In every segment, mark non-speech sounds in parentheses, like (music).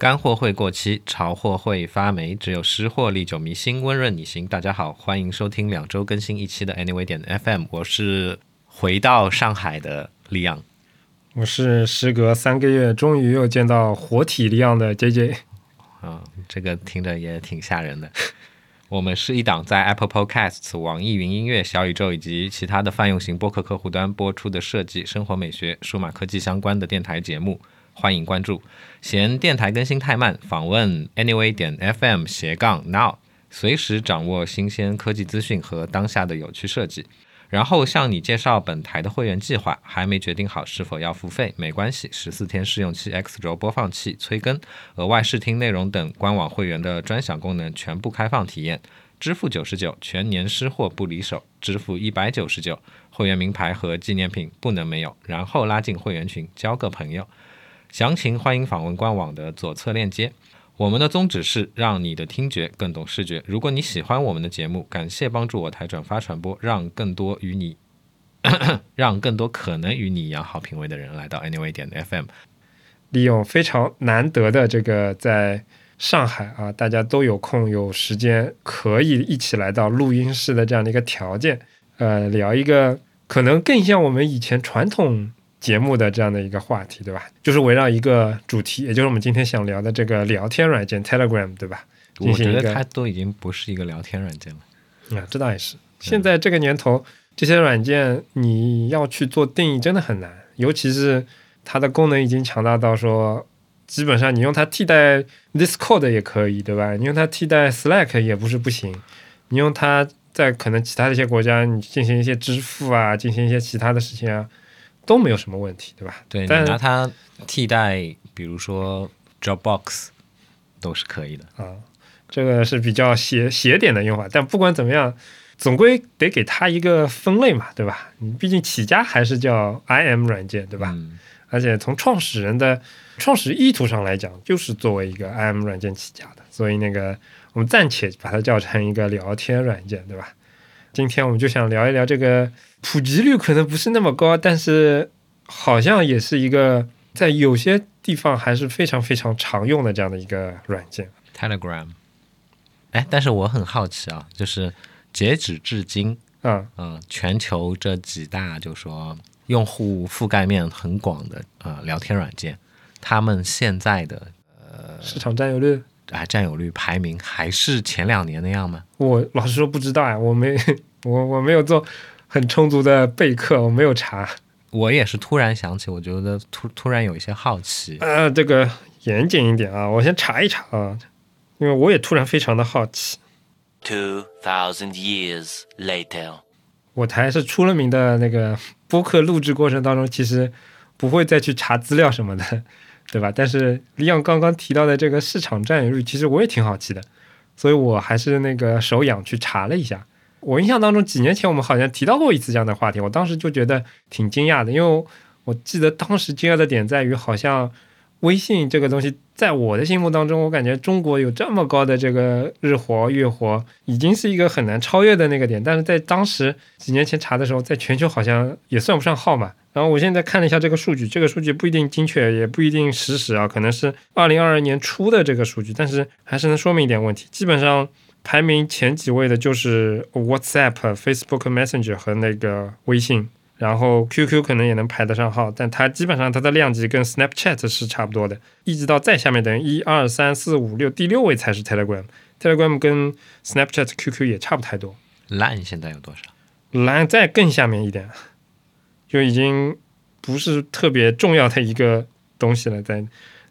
干货会过期，潮货会发霉，只有湿货历久弥新，温润你心。大家好，欢迎收听两周更新一期的 Anyway 点 FM，我是回到上海的李昂。我是时隔三个月终于又见到活体一样的 JJ。啊、这个听着也挺吓人的。我们是一档在 Apple Podcasts、网易云音乐、小宇宙以及其他的泛用型播客客户端播出的设计、生活美学、数码科技相关的电台节目，欢迎关注。嫌电台更新太慢，访问 Anyway 点 FM 斜杠 Now，随时掌握新鲜科技资讯和当下的有趣设计。然后向你介绍本台的会员计划，还没决定好是否要付费，没关系，十四天试用期、X 轴播放器、催更、额外试听内容等官网会员的专享功能全部开放体验。支付九十九，全年失货不离手；支付一百九十九，会员名牌和纪念品不能没有。然后拉进会员群，交个朋友。详情欢迎访问官网的左侧链接。我们的宗旨是让你的听觉更懂视觉。如果你喜欢我们的节目，感谢帮助我台转发传播，让更多与你，(coughs) 让更多可能与你一样好品味的人来到 Anyway 点 FM。利用非常难得的这个在上海啊，大家都有空有时间，可以一起来到录音室的这样的一个条件，呃，聊一个可能更像我们以前传统节目的这样的一个话题，对吧？就是围绕一个主题，也就是我们今天想聊的这个聊天软件 Telegram，对吧？我觉得它都已经不是一个聊天软件了。啊，这倒也是。现在这个年头，这些软件你要去做定义真的很难，尤其是它的功能已经强大到说，基本上你用它替代 Discord 也可以，对吧？你用它替代 Slack 也不是不行，你用它在可能其他的一些国家，你进行一些支付啊，进行一些其他的事情啊，都没有什么问题，对吧？对你但拿它替代，比如说 Dropbox，都是可以的。啊，这个是比较斜斜点的用法，但不管怎么样，总归得给它一个分类嘛，对吧？你毕竟起家还是叫 IM 软件，对吧？嗯，而且从创始人的创始意图上来讲，就是作为一个 IM 软件起家的，所以那个我们暂且把它叫成一个聊天软件，对吧？今天我们就想聊一聊这个普及率可能不是那么高，但是好像也是一个在有些地方还是非常非常常用的这样的一个软件。Telegram。哎，但是我很好奇啊，就是截止至今，嗯、嗯、全球这几大就说用户覆盖面很广的呃聊天软件，他们现在的呃市场占有率，啊占有率排名还是前两年那样吗？我老实说不知道呀，我没 (laughs) 我我没有做很充足的备课，我没有查。我也是突然想起，我觉得突突然有一些好奇。呃，这个严谨一点啊，我先查一查啊，因为我也突然非常的好奇。Two thousand years later. 我台是出了名的那个播客录制过程当中，其实不会再去查资料什么的，对吧？但是李阳刚刚提到的这个市场占有率，其实我也挺好奇的，所以我还是那个手痒去查了一下。我印象当中，几年前我们好像提到过一次这样的话题，我当时就觉得挺惊讶的，因为我记得当时惊讶的点在于，好像微信这个东西，在我的心目当中，我感觉中国有这么高的这个日活、月活，已经是一个很难超越的那个点。但是在当时几年前查的时候，在全球好像也算不上号嘛。然后我现在看了一下这个数据，这个数据不一定精确，也不一定实时啊，可能是二零二二年初的这个数据，但是还是能说明一点问题。基本上排名前几位的就是 WhatsApp、Facebook Messenger 和那个微信。然后 QQ 可能也能排得上号，但它基本上它的量级跟 Snapchat 是差不多的，一直到再下面等于一二三四五六，第六位才是 Telegram。Telegram 跟 Snapchat、QQ 也差不太多，Line 现在有多少？？Line 再更下面一点，就已经不是特别重要的一个东西了，在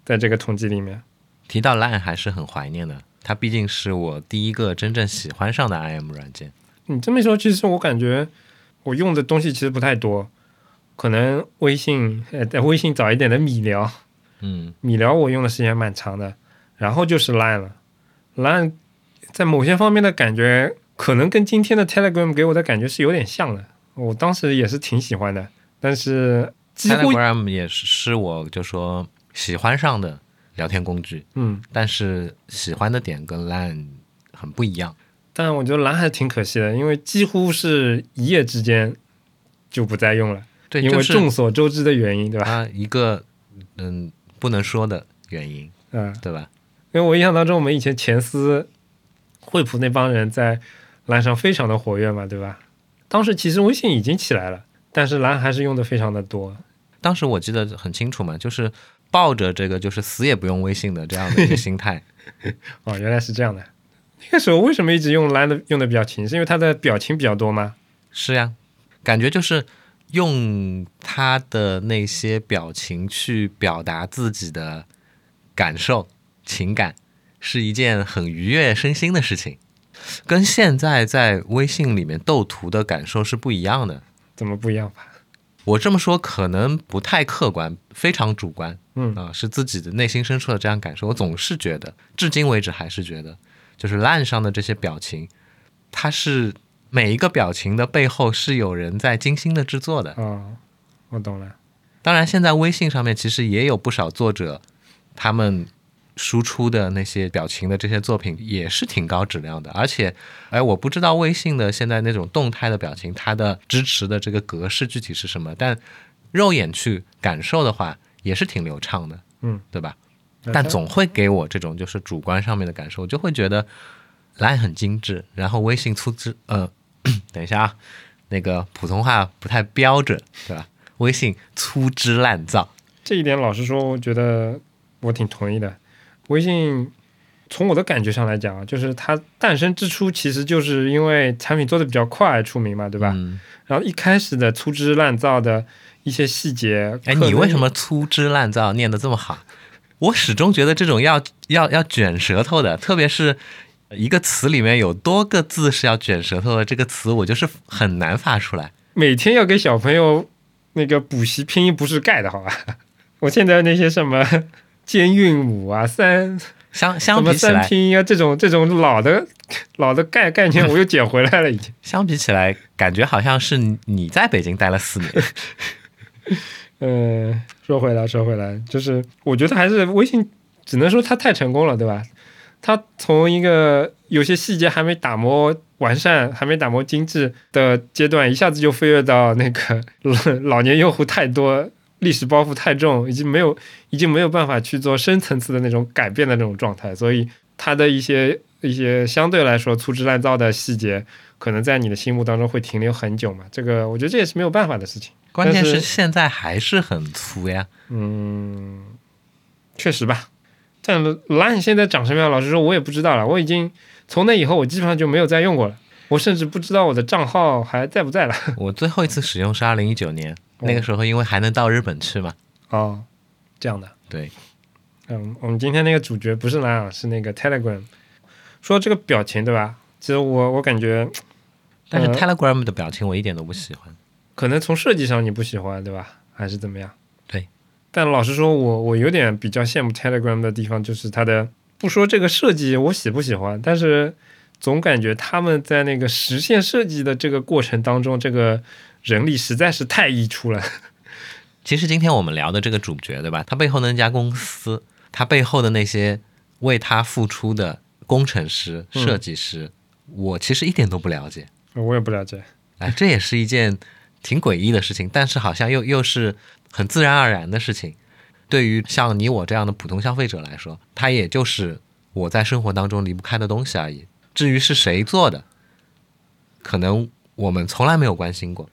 在这个统计里面。提到 Line 还是很怀念的，它毕竟是我第一个真正喜欢上的 IM 软件。你这么一说，其实我感觉我用的东西其实不太多，可能微信，呃，在微信早一点的米聊，嗯，米聊我用的时间蛮长的，然后就是 Line 了。Line 在某些方面的感觉，可能跟今天的 Telegram 给我的感觉是有点像的。我当时也是挺喜欢的，但是 Telegram 也是是我就说喜欢上的聊天工具，嗯，但是喜欢的点跟 Line 很不一样。但我觉得蓝还挺可惜的，因为几乎是一夜之间就不再用了，对，因为众所周知的原因，对吧？它一个嗯不能说的原因。嗯，对吧？因为我印象当中，我们以前前司惠普那帮人在蓝上非常的活跃嘛，对吧？当时其实微信已经起来了，但是蓝还是用的非常的多。当时我记得很清楚嘛，就是抱着这个就是死也不用微信的这样的一个心态。(laughs) 哦，原来是这样的。那个时候为什么一直用蓝的用的比较勤？是因为它的表情比较多吗？是呀，感觉就是用他的那些表情去表达自己的感受、情感，是一件很愉悦身心的事情，跟现在在微信里面斗图的感受是不一样的。怎么不一样吧？我这么说可能不太客观，非常主观嗯啊、是自己的内心深处的这样感受。我总是觉得，至今为止还是觉得，就是烂上的这些表情，它是每一个表情的背后是有人在精心的制作的。哦，我懂了。当然，现在微信上面其实也有不少作者，他们输出的那些表情的这些作品也是挺高质量的。而且，哎，我不知道微信的现在那种动态的表情，它的支持的这个格式具体是什么，但肉眼去感受的话，也是挺流畅的，嗯，对吧？但总会给我这种就是主观上面的感受，我就会觉得 Line 很精致，然后微信粗制，呃，(coughs) 等一下啊，那个普通话不太标准，对吧？微信粗制滥造，这一点，老实说，我觉得我挺同意的。微信从我的感觉上来讲啊，就是它诞生之初，其实就是因为产品做的比较快出名嘛，对吧？嗯，然后一开始的粗制滥造的一些细节，哎，你为什么粗制滥造念得这么好？我始终觉得这种要要要卷舌头的，特别是一个词里面有多个字是要卷舌头的，这个词我就是很难发出来。每天要给小朋友那个补习拼音不是盖的好吧？(laughs) 我现在那些什么兼韵母啊、三相相比起来，拼音啊，这种这种老的老的概概念，我又捡回来了，已经。相比起来，感觉好像是你你在北京待了四年。嗯，(laughs) 说回来，说回来，就是我觉得还是微信，只能说它太成功了，对吧？它从一个有些细节还没打磨完善、还没打磨精致的阶段，一下子就飞跃到那个老年用户太多、历史包袱太重，已经没有已经没有办法去做深层次的那种改变的那种状态，所以它的一些一些相对来说粗制滥造的细节，可能在你的心目当中会停留很久嘛。这个我觉得这也是没有办法的事情。关键是现在还是很粗呀。嗯，确实吧。但 Line 现在长什么样，老实说，我也不知道了。我已经从那以后，我基本上就没有再用过了。我甚至不知道我的账号还在不在了。我最后一次使用是二零一九年，那个时候因为还能到日本去嘛。哦，这样的。对，嗯，我们今天那个主角不是 Line，啊是那个 Telegram。说这个表情对吧？其实我我感觉，但是呃 Telegram 的表情我一点都不喜欢。可能从设计上你不喜欢对吧？还是怎么样？对。但老实说，我我有点比较羡慕 Telegram 的地方，就是它的不说这个设计我喜不喜欢，但是总感觉他们在那个实现设计的这个过程当中，这个人力实在是太溢出了。其实今天我们聊的这个主角，对吧？他背后的那家公司，他背后的那些为他付出的工程师、嗯设计师，我其实一点都不了解。我也不了解。哎，这也是一件挺诡异的事情，但是好像又又是很自然而然的事情。对于像你我这样的普通消费者来说，它也就是我在生活当中离不开的东西而已。至于是谁做的，可能我们从来没有关心过。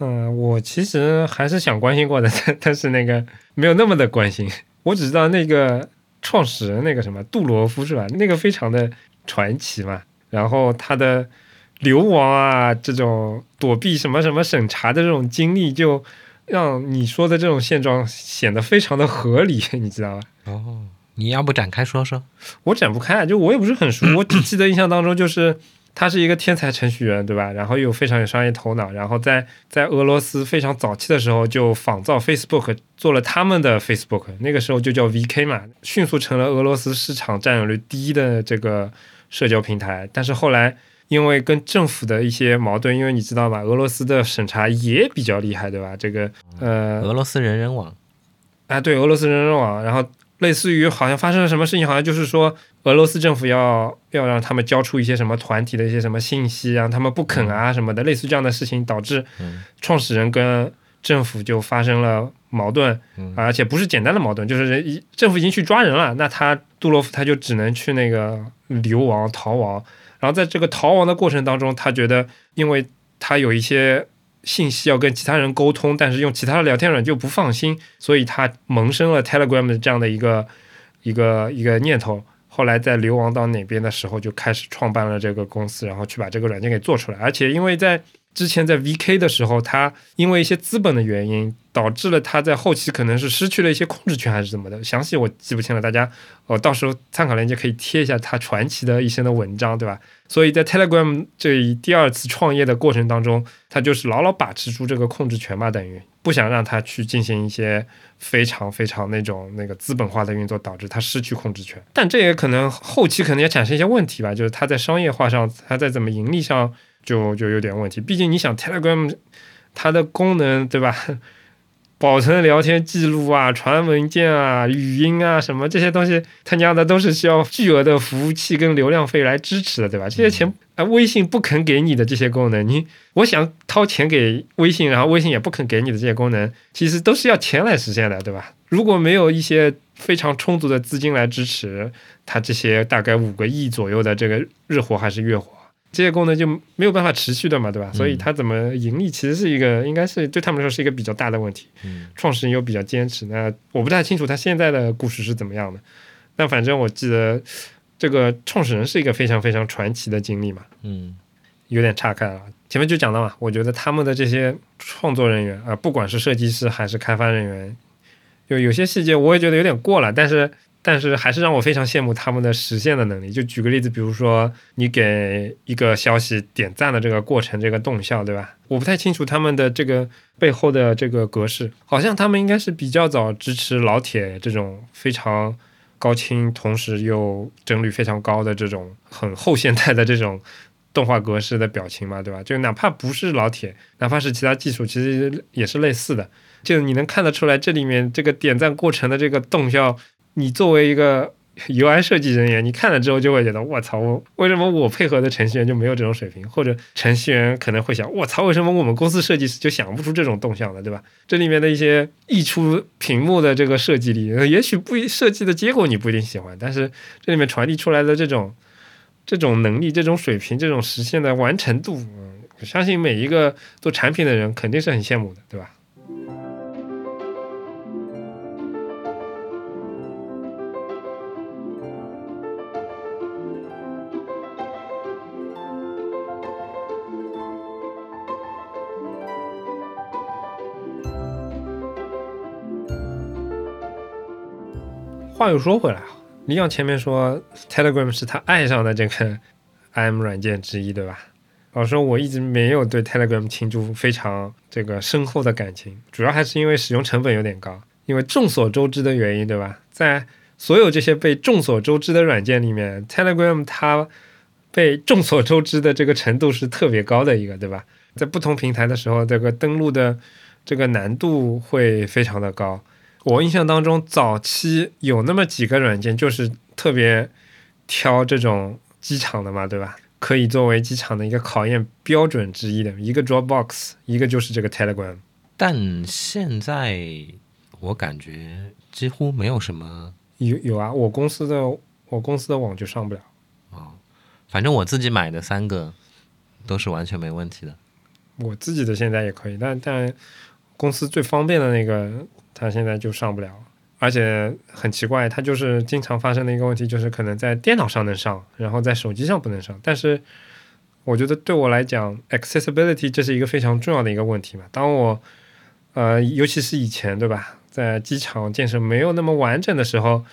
嗯，我其实还是想关心过的，但但是那个没有那么的关心。我只知道那个创始人那个什么杜罗夫是吧？那个非常的传奇嘛。然后他的流亡啊，这种躲避什么什么审查的这种经历，就让你说的这种现状显得非常的合理，你知道吧？哦，你要不展开说说？我展不开，就我也不是很熟，(coughs) 我只记得印象当中就是他是一个天才程序员，对吧？然后又非常有商业头脑，然后在在俄罗斯非常早期的时候就仿造 Facebook 做了他们的 Facebook，那个时候就叫 VK 嘛，迅速成了俄罗斯市场占有率第一的这个社交平台。但是后来因为跟政府的一些矛盾，因为你知道吧，俄罗斯的审查也比较厉害，对吧？这个呃，俄罗斯人人网，啊，对，俄罗斯人人网，然后类似于好像发生了什么事情，好像就是说俄罗斯政府要要让他们交出一些什么团体的一些什么信息，让他们不肯啊什么的，类似这样的事情，导致嗯。创始人跟政府就发生了矛盾，而且不是简单的矛盾，就是人一政府已经去抓人了，那他杜洛夫他就只能去那个流亡逃亡，然后在这个逃亡的过程当中，他觉得因为他有一些信息要跟其他人沟通，但是用其他的聊天软件就不放心，所以他萌生了 Telegram 这样的一个一个一个念头。后来在流亡到哪边的时候，就开始创办了这个公司，然后去把这个软件给做出来。而且因为在之前在 VK 的时候，他因为一些资本的原因，导致了他在后期可能是失去了一些控制权还是怎么的，详细我记不清了。大家，呃，到时候参考链接可以贴一下他传奇的一生的文章，对吧？所以在 Telegram 这一第二次创业的过程当中，他就是牢牢把持住这个控制权吧，等于不想让他去进行一些非常非常那种那个资本化的运作，导致他失去控制权。但这也可能后期可能也产生一些问题吧，就是他在商业化上，他在怎么盈利上。就就有点问题，毕竟你想 Telegram 它的功能对吧？保存聊天记录啊、传文件啊、语音啊什么这些东西，他娘的都是需要巨额的服务器跟流量费来支持的，对吧？这些钱啊，微信不肯给你的这些功能，你我想掏钱给微信，然后微信也不肯给你的这些功能，其实都是要钱来实现的，对吧？如果没有一些非常充足的资金来支持，它这些大概五个亿左右的这个日活还是月活？这些功能就没有办法持续的嘛，对吧？所以它怎么盈利，其实是一个应该是对他们来说是一个比较大的问题。创始人又比较坚持，那我不太清楚他现在的故事是怎么样的。但反正我记得这个创始人是一个非常非常传奇的经历嘛。嗯，有点岔开了。前面就讲到嘛，我觉得他们的这些创作人员啊，不管是设计师还是开发人员，有有些细节我也觉得有点过了，但是。但是还是让我非常羡慕他们的实现的能力。就举个例子，比如说你给一个消息点赞的这个过程，这个动效，对吧？我不太清楚他们的这个背后的这个格式，好像他们应该是比较早支持老铁这种非常高清，同时又帧率非常高的这种很后现代的这种动画格式的表情嘛，对吧？就哪怕不是老铁，哪怕是其他技术，其实也是类似的。就你能看得出来，这里面这个点赞过程的这个动效。你作为一个 UI 设计人员，你看了之后就会觉得，我操，我为什么我配合的程序员就没有这种水平？或者程序员可能会想，我操，为什么我们公司设计师就想不出这种动向的，对吧？这里面的一些溢出屏幕的这个设计力，也许不设计的结果你不一定喜欢，但是这里面传递出来的这种这种能力、这种水平、这种实现的完成度，嗯，相信每一个做产品的人肯定是很羡慕的，对吧？话又说回来啊，李阳前面说 Telegram 是他爱上的这个 (laughs) IM 软件之一，对吧？老实说，我一直没有对 Telegram 倾注非常这个深厚的感情，主要还是因为使用成本有点高，因为众所周知的原因，对吧？在所有这些被众所周知的软件里面，Telegram 它被众所周知的这个程度是特别高的一个，对吧？在不同平台的时候，这个登录的这个难度会非常的高。我印象当中，早期有那么几个软件，就是特别挑这种机场的嘛，对吧？可以作为机场的一个考验标准之一的，一个 Dropbox，一个就是这个 Telegram。但现在我感觉几乎没有什么。有有啊，我公司的我公司的网就上不了。哦，反正我自己买的三个都是完全没问题的。我自己的现在也可以，但但公司最方便的那个。它现在就上不了，而且很奇怪，它就是经常发生的一个问题，就是可能在电脑上能上，然后在手机上不能上。但是我觉得对我来讲，accessibility 这是一个非常重要的一个问题嘛。当我呃，尤其是以前对吧，在机场建设没有那么完整的时候，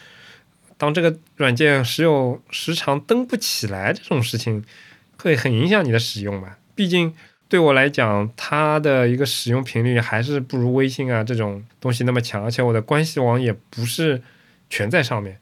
当这个软件时有时常登不起来这种事情，会很影响你的使用嘛。毕竟。对我来讲，它的一个使用频率还是不如微信啊这种东西那么强，而且我的关系网也不是全在上面，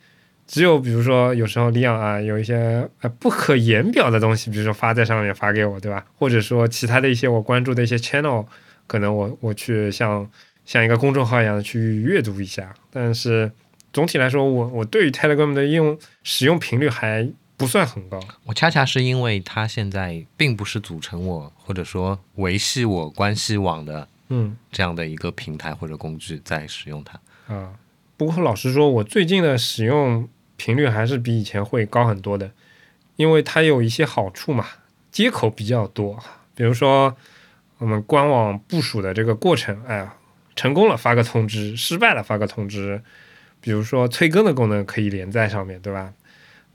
只有比如说有时候李阳啊有一些呃不可言表的东西，比如说发在上面发给我，对吧？或者说其他的一些我关注的一些 channel，可能我我去像像一个公众号一样去阅读一下，但是总体来说，我我对于 Telegram 的应用使用频率还。不算很高，我恰恰是因为它现在并不是组成我或者说维系我关系网的嗯这样的一个平台或者工具在使用它。啊。不过老实说，我最近的使用频率还是比以前会高很多的，因为它有一些好处嘛，接口比较多，比如说我们官网部署的这个过程，哎呀，成功了发个通知，失败了发个通知，比如说催更的功能可以连在上面对吧？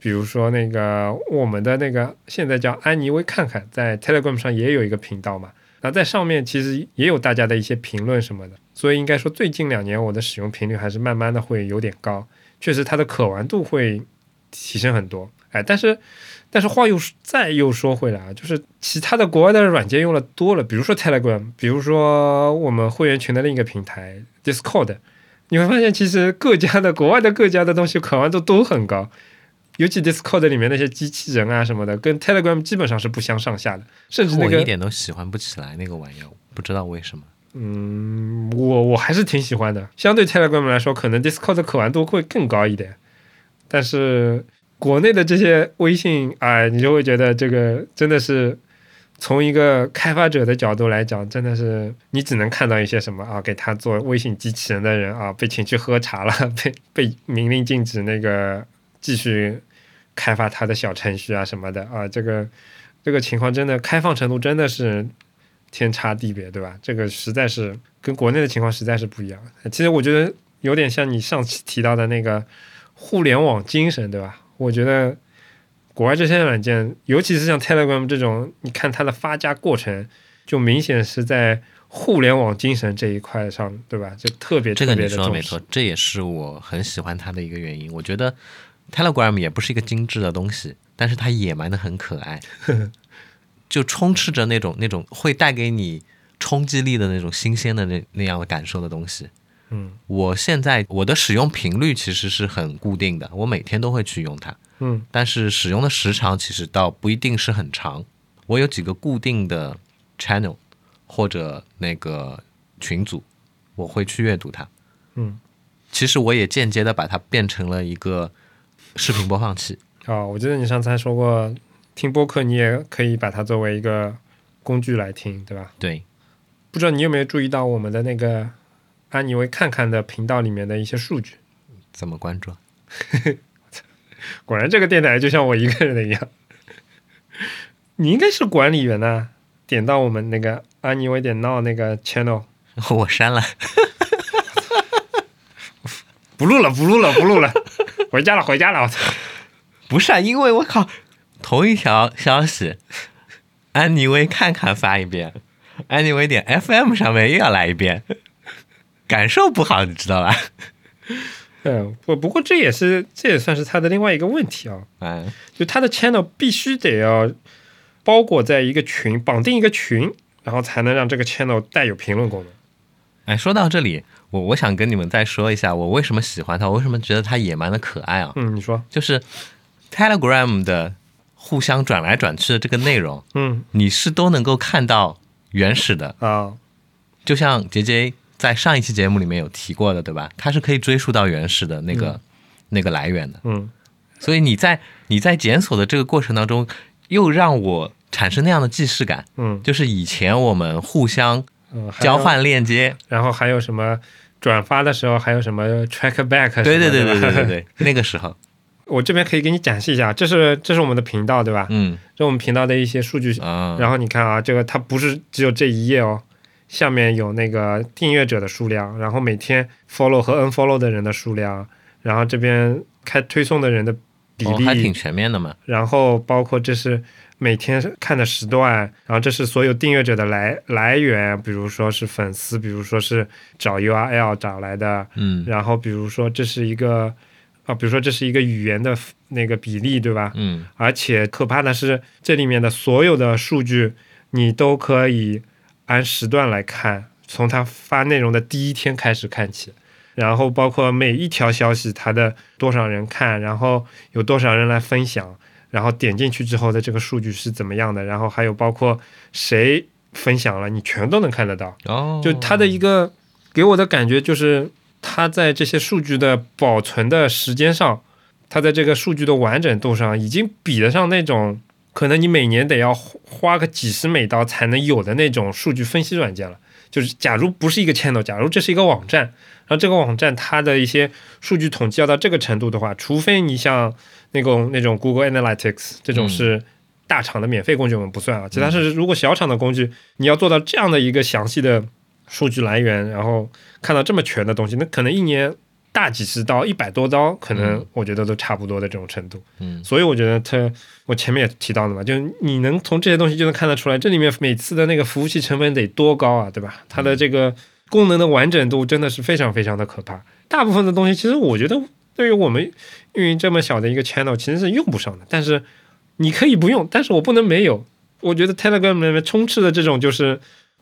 比如说那个我们的那个现在叫安妮微看看，在 Telegram 上也有一个频道嘛，那在上面其实也有大家的一些评论什么的，所以应该说最近两年我的使用频率还是慢慢的会有点高，确实它的可玩度会提升很多。哎，但是但是话又再又说回来啊，就是其他的国外的软件用的多了，比如说 Telegram，比如说我们会员群的另一个平台 Discord，你会发现其实各家的国外的各家的东西可玩度都很高。尤其 Discord 里面那些机器人啊什么的，跟 Telegram 基本上是不相上下的，甚至那个我一点都喜欢不起来那个玩意儿，不知道为什么。嗯，我我还是挺喜欢的。相对 Telegram 来说，可能 Discord 的可玩度会更高一点。但是国内的这些微信，哎，你就会觉得这个真的是从一个开发者的角度来讲，真的是你只能看到一些什么啊，给他做微信机器人的人啊，被请去喝茶了，(laughs) 被被明令禁止那个继续开发他的小程序啊什么的啊，这个这个情况真的开放程度真的是天差地别，对吧？这个实在是跟国内的情况实在是不一样。其实我觉得有点像你上次提到的那个互联网精神，对吧？我觉得国外这些软件，尤其是像 Telegram 这种，你看它的发家过程，就明显是在互联网精神这一块上，对吧？就特别这个你特别的没错，这也是我很喜欢它的一个原因。我觉得 Telegram 也不是一个精致的东西，但是它野蛮的很可爱，(laughs) 就充斥着那种那种会带给你冲击力的那种新鲜的那那样的感受的东西。嗯我现在我的使用频率其实是很固定的，我每天都会去用它，嗯但是使用的时长其实倒不一定是很长。我有几个固定的 channel 或者那个群组，我会去阅读它。嗯。其实我也间接的把它变成了一个视频播放器。啊，我记得你上次还说过，听播客你也可以把它作为一个工具来听，对吧？对，不知道你有没有注意到我们的那个安妮薇看看的频道里面的一些数据？怎么关注？果然这个电台就像我一个人的一样。你应该是管理员呐、点到我们那个安妮薇点闹那个 channel，(laughs) 我删了。(laughs) 不录了，不录了，不录了，回家了，回家了，我操！不是啊，因为我靠，同一条消息，安妮薇看看发一遍，安妮薇点 FM 上面又要来一遍，感受不好，你知道吧？(laughs) 嗯，不不过这也是这也算是他的另外一个问题啊，嗯，就他的 channel 必须得要包裹在一个群，绑定一个群，然后才能让这个 channel 带有评论功能。哎，说到这里，我我想跟你们再说一下，我为什么喜欢它，我为什么觉得它野蛮的可爱啊？嗯，你说，就是 Telegram 的互相转来转去的这个内容，嗯你是都能够看到原始的，啊，就像杰杰在上一期节目里面有提过的，对吧？它是可以追溯到原始的那个、那个来源的。嗯所以你在你在检索的这个过程当中，又让我产生那样的既视感，嗯就是以前我们互相嗯，交，换链接，然后还有什么转发的时候还有什么 track back，对对对对对对对，那个时候，我这边可以给你展示一下，这是这是我们的频道，对吧？嗯这我们频道的一些数据。啊，然后你看啊，这个它不是只有这一页哦，下面有那个订阅者的数量，然后每天 follow 和 unfollow 的人的数量，然后这边开推送的人的比例，哦还挺全面的嘛，然后包括这是每天看的时段，然后这是所有订阅者的来来源，比如说是粉丝，比如说是找 URL 找来的，嗯。然后比如说这是一个啊，比如说这是一个语言的那个比例，对吧？嗯。而且可怕的是，这里面的所有的数据你都可以按时段来看，从他发内容的第一天开始看起，然后包括每一条消息它的多少人看，然后有多少人来分享，然后点进去之后的这个数据是怎么样的，然后还有包括谁分享了，你全都能看得到。哦，就它的一个给我的感觉就是，它在这些数据的保存的时间上，它在这个数据的完整度上，已经比得上那种可能你每年得要花个几十美刀才能有的那种数据分析软件了。就是假如不是一个 channel，假如这是一个网站，然后这个网站它的一些数据统计要到这个程度的话，除非你像那种那种 Google Analytics 这种嗯是大厂的免费工具，我们不算啊。其他是如果小厂的工具，你要做到这样的一个详细的数据来源，然后看到这么全的东西，那可能一年大几十刀、一百多刀，可能嗯我觉得都差不多的这种程度。嗯所以我觉得它，我前面也提到了嘛，就你能从这些东西就能看得出来，这里面每次的那个服务器成本得多高啊，对吧？它的这个功能的完整度真的是非常非常的可怕。大部分的东西，其实我觉得对于我们运营这么小的一个 channel，其实是用不上的。但是你可以不用，但是我不能没有。我觉得 Telegram 里面充斥的这种就是。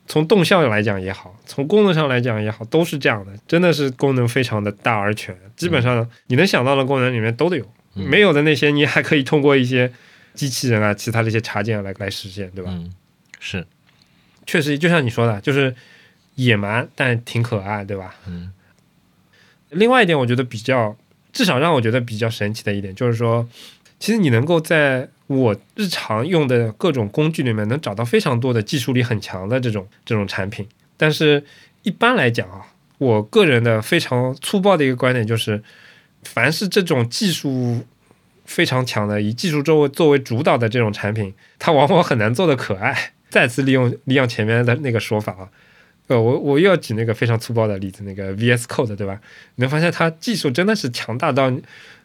从动效来讲也好，从功能上来讲也好，都是这样的，真的是功能非常的大而全，基本上你能想到的功能里面都得有。嗯没有的那些，你还可以通过一些机器人啊、其他的一些插件来来实现，对吧？嗯，是，确实，就像你说的，就是野蛮，但挺可爱，对吧？嗯另外一点，我觉得比较，至少让我觉得比较神奇的一点，就是说，其实你能够在我日常用的各种工具里面，能找到非常多的技术力很强的这种这种产品。但是，一般来讲啊，我个人的非常粗暴的一个观点就是，凡是这种技术非常强的，以技术作为作为主导的这种产品，它往往很难做的可爱。再次利用利用前面的那个说法啊，我我又要举那个非常粗暴的例子，那个 VS Code 对吧？你能发现它技术真的是强大到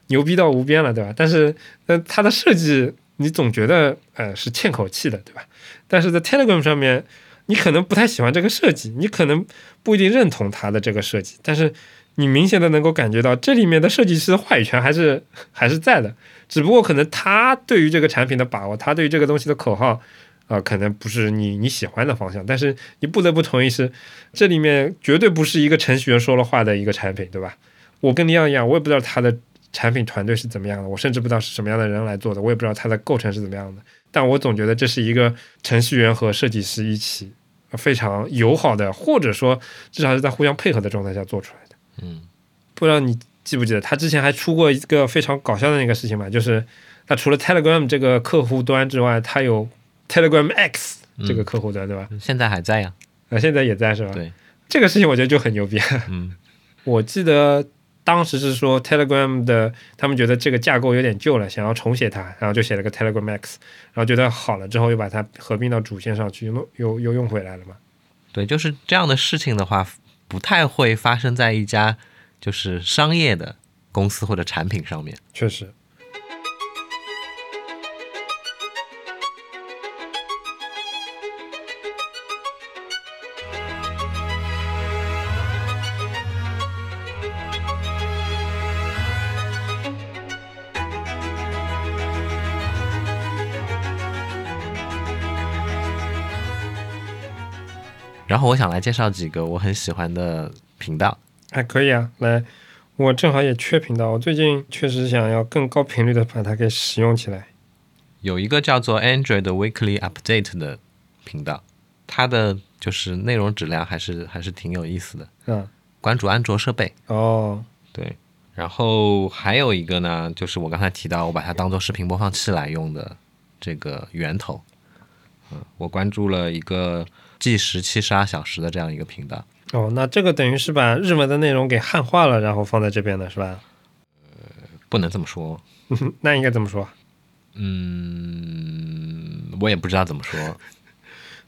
牛逼到无边了，对吧？但是呃，它的设计你总觉得呃是欠口气的，对吧？但是在 Telegram 上面，你可能不太喜欢这个设计，你可能不一定认同它的这个设计，但是你明显的能够感觉到这里面的设计师的话语权还是还是在的，只不过可能他对于这个产品的把握，他对于这个东西的口号。啊、可能不是你你喜欢的方向，但是你不得不同意是，这里面绝对不是一个程序员说了话的一个产品，对吧？我跟你一样，我也不知道他的产品团队是怎么样的，我甚至不知道是什么样的人来做的，我也不知道它的构成是怎么样的。但我总觉得这是一个程序员和设计师一起非常友好的，或者说至少是在互相配合的状态下做出来的。嗯不知道你记不记得，他之前还出过一个非常搞笑的那个事情嘛，就是他除了 Telegram 这个客户端之外，他有 Telegram X 这个客户端，对吧？现在还在呀。啊，现在也在是吧？对，这个事情我觉得就很牛逼。(laughs) 嗯我记得当时是说 Telegram 的，他们觉得这个架构有点旧了，想要重写它，然后就写了个 Telegram X，然后觉得好了之后又把它合并到主线上去，又又又用回来了嘛。对，就是这样的事情的话，不太会发生在一家就是商业的公司或者产品上面。确实，然后我想来介绍几个我很喜欢的频道。还可以啊。来，我正好也缺频道，我最近确实想要更高频率的把它给使用起来。有一个叫做 Android Weekly Update 的频道，它的就是内容质量还是还是挺有意思的，嗯，关注安卓设备。哦，对，然后还有一个呢，就是我刚才提到，我把它当做视频播放器来用的这个源头。嗯，我关注了一个计时七十二小时的这样一个频道。哦，那这个等于是把日文的内容给汉化了，然后放在这边的是吧？呃不能这么说，(laughs) 那应该怎么说？嗯，我也不知道怎么说，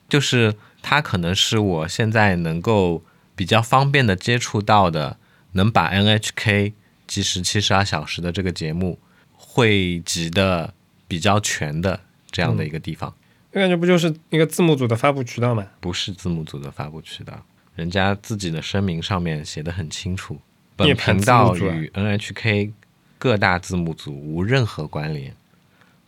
就是它可能是我现在能够比较方便的接触到的，能把 NHK 计时七十二小时的这个节目汇集的比较全的这样的一个地方，我感觉不就是一个字幕组的发布渠道吗？不是字幕组的发布渠道，人家自己的声明上面写的很清楚，本频道与 NHK 各大字幕组无任何关联。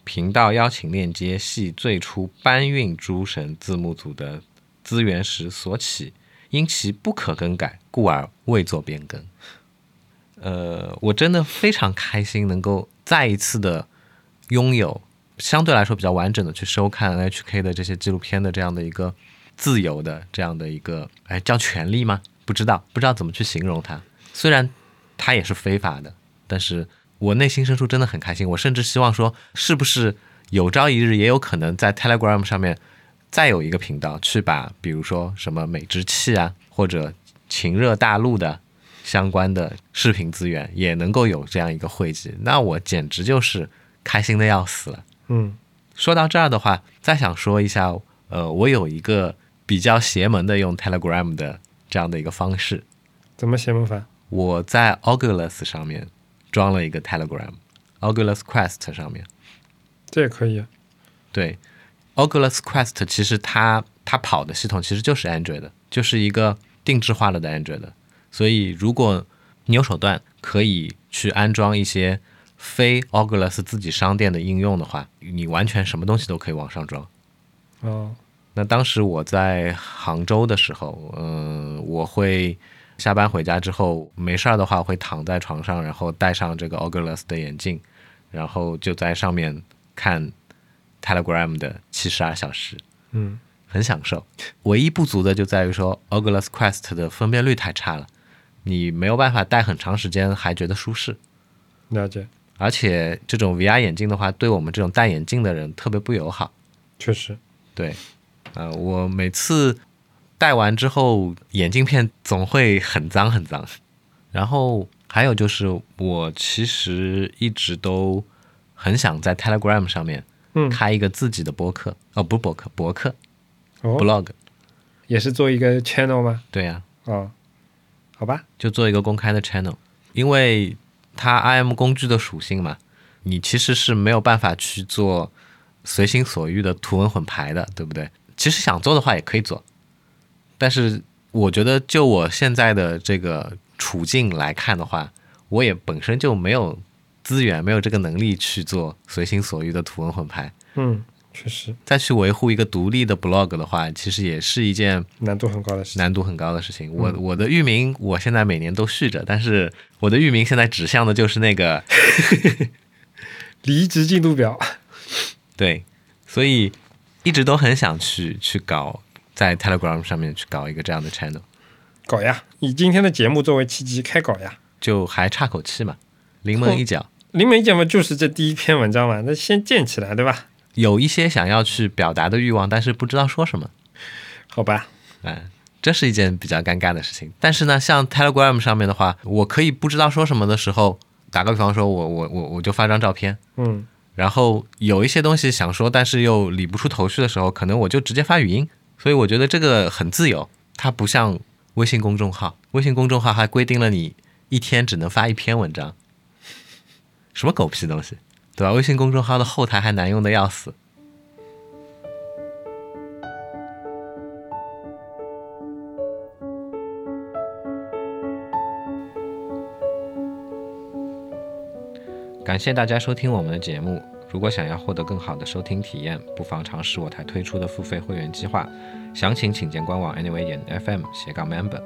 频道邀请链接系最初搬运诸神字幕组的资源时所起，因其不可更改，故而未做变更。呃，我真的非常开心，能够再一次的拥有相对来说比较完整的去收看 NHK 的这些纪录片的这样的一个自由的这样的一个，哎，叫权利吗？不知道，不知道怎么去形容它。虽然它也是非法的，但是我内心深处真的很开心。我甚至希望说，是不是有朝一日也有可能在 Telegram 上面再有一个频道去把，比如说什么美之气啊，或者情热大陆的相关的视频资源，也能够有这样一个汇集，那我简直就是开心的要死了。嗯说到这儿的话，再想说一下，呃，我有一个比较邪门的用 Telegram 的这样的一个方式，怎么邪门法？我在 Oculus 上面装了一个 Telegram，Oculus Quest 上面。这也可以啊。对，Oculus Quest 其实它它跑的系统其实就是 Android 的，就是一个定制化了的 Android 的。所以如果你有手段可以去安装一些非 Oculus 自己商店的应用的话，你完全什么东西都可以往上装。哦，那当时我在杭州的时候，嗯、我会下班回家之后没事儿的话，会躺在床上，然后戴上这个 Oculus 的眼镜，然后就在上面看 Telegram 的七十二小时，嗯很享受。唯一不足的就在于说 Oculus Quest 的分辨率太差了，你没有办法戴很长时间还觉得舒适。了解，而且这种 VR 眼镜的话，对我们这种戴眼镜的人特别不友好。确实。对，呃，我每次戴完之后，眼镜片总会很脏很脏。然后还有就是，我其实一直都很想在 Telegram 上面嗯，开一个自己的博客，哦，不是博客，博客哦，blog。也是做一个 channel 吗？对呀、哦，好吧，就做一个公开的 channel，因为它 IM 工具的属性嘛，你其实是没有办法去做随心所欲的图文混排的，对不对？其实想做的话也可以做，但是我觉得就我现在的这个处境来看的话，我也本身就没有资源，没有这个能力去做随心所欲的图文混排。嗯，确实再去维护一个独立的 blog 的话，其实也是一件难度很高的事情。难度很高的事情。我我的域名我现在每年都续着，但是我的域名现在指向的就是那个 (laughs) 离职进度表，(laughs) 对，所以一直都很想去去搞在 Telegram 上面去搞一个这样的 channel，搞呀！以今天的节目作为契机，开搞呀！就还差口气嘛，临门一脚。临门一脚嘛，就是这第一篇文章嘛，那先建起来，对吧？有一些想要去表达的欲望，但是不知道说什么，好吧，嗯，这是一件比较尴尬的事情。但是呢，像 Telegram 上面的话，我可以不知道说什么的时候，打个比方说，我我我我就发张照片，嗯，然后有一些东西想说，但是又理不出头绪的时候，可能我就直接发语音。所以我觉得这个很自由，它不像微信公众号，微信公众号还规定了你一天只能发一篇文章，什么狗屁东西，对吧？微信公众号的后台还难用的要死。感谢大家收听我们的节目。如果想要获得更好的收听体验，不妨尝试我台推出的付费会员计划，详情请见官网 anyway 点 fm 斜杠 member。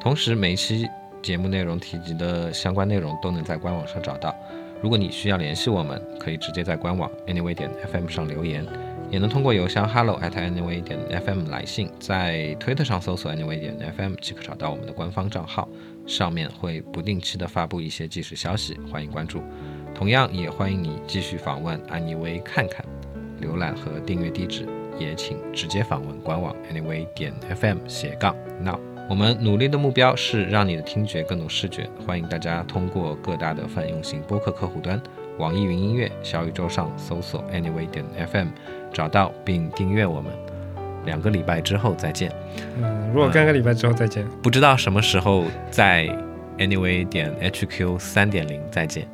同时，每一期节目内容提及的相关内容都能在官网上找到。如果你需要联系我们，可以直接在官网 anyway 点 fm 上留言，也能通过邮箱 hello at anyway 点 fm 来信，在推特上搜索 anyway 点 fm 即可找到我们的官方账号，上面会不定期的发布一些即时消息，欢迎关注。同样也欢迎你继续访问安妮微看看，浏览和订阅地址也请直接访问官网 anyway 点 fm 斜杠 now。我们努力的目标是让你的听觉更懂视觉，欢迎大家通过各大的泛用型播客客户端、网易云音乐、小宇宙上搜索 anyway 点 fm，找到并订阅我们。两个礼拜之后再见，嗯，如果干个礼拜之后再见，不知道什么时候在 anyway 点 hq 三点零再见。